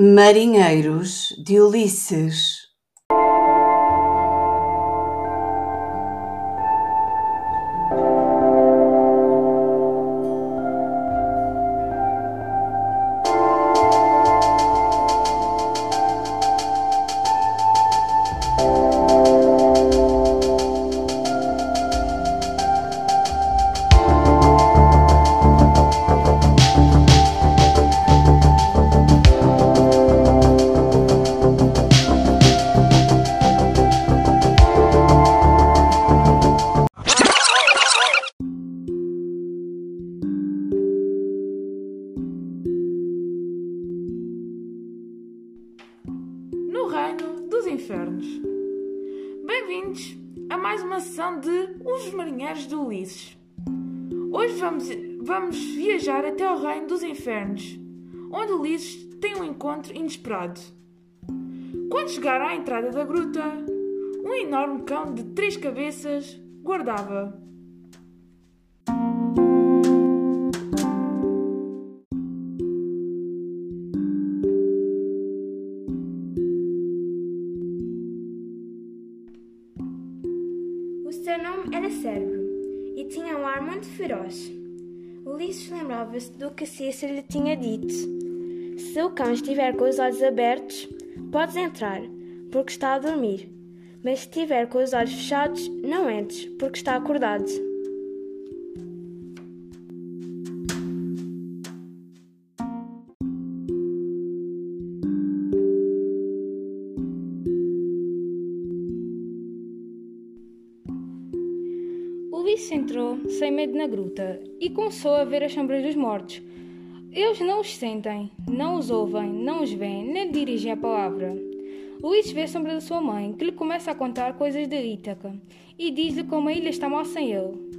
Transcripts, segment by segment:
Marinheiros de Ulisses dos infernos. Bem-vindos a mais uma sessão de Os Marinheiros de Ulisses. Hoje vamos, vamos viajar até ao reino dos infernos, onde Ulisses tem um encontro inesperado. Quando chegar à entrada da gruta, um enorme cão de três cabeças guardava. Seu nome era Cérebro e tinha um ar muito feroz. Ulisses lembrava-se do que Cícero lhe tinha dito. Se o cão estiver com os olhos abertos, podes entrar, porque está a dormir. Mas se estiver com os olhos fechados, não entres, porque está acordado. Ulisses entrou sem medo na gruta e começou a ver as sombras dos mortos. Eles não os sentem, não os ouvem, não os veem, nem dirigem a palavra. Ulisses vê a sombra da sua mãe, que lhe começa a contar coisas de Ítaca, e diz-lhe como a ilha está mal sem ele.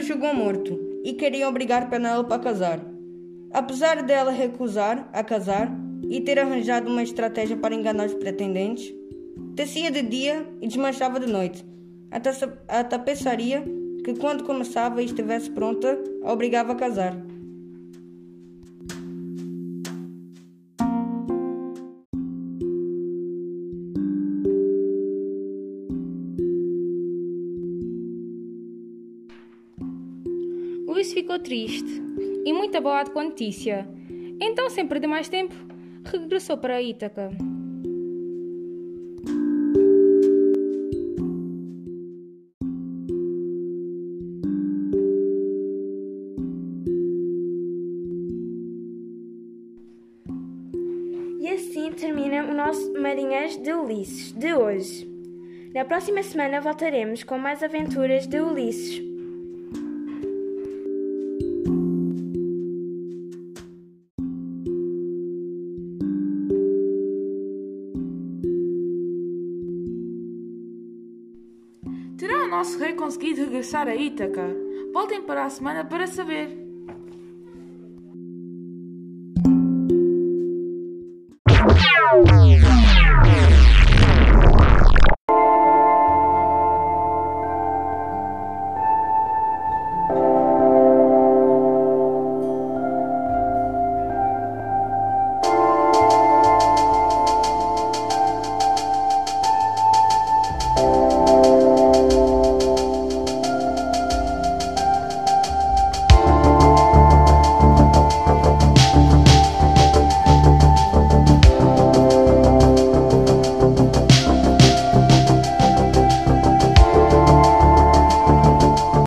O julgam morto e queriam obrigar Penélope a casar. Apesar dela recusar a casar e ter arranjado uma estratégia para enganar os pretendentes, tecia de dia e desmanchava de noite. A, taça- a tapeçaria, que quando começava e estivesse pronta, a obrigava a casar. Ulisses ficou triste e muito abalado com a notícia. Então, sem perder mais tempo, regressou para Ítaca. E assim termina o nosso Marinheiros de Ulisses de hoje. Na próxima semana voltaremos com mais aventuras de Ulisses. Nosso rei conseguido regressar a Ítaca? Voltem para a semana para saber.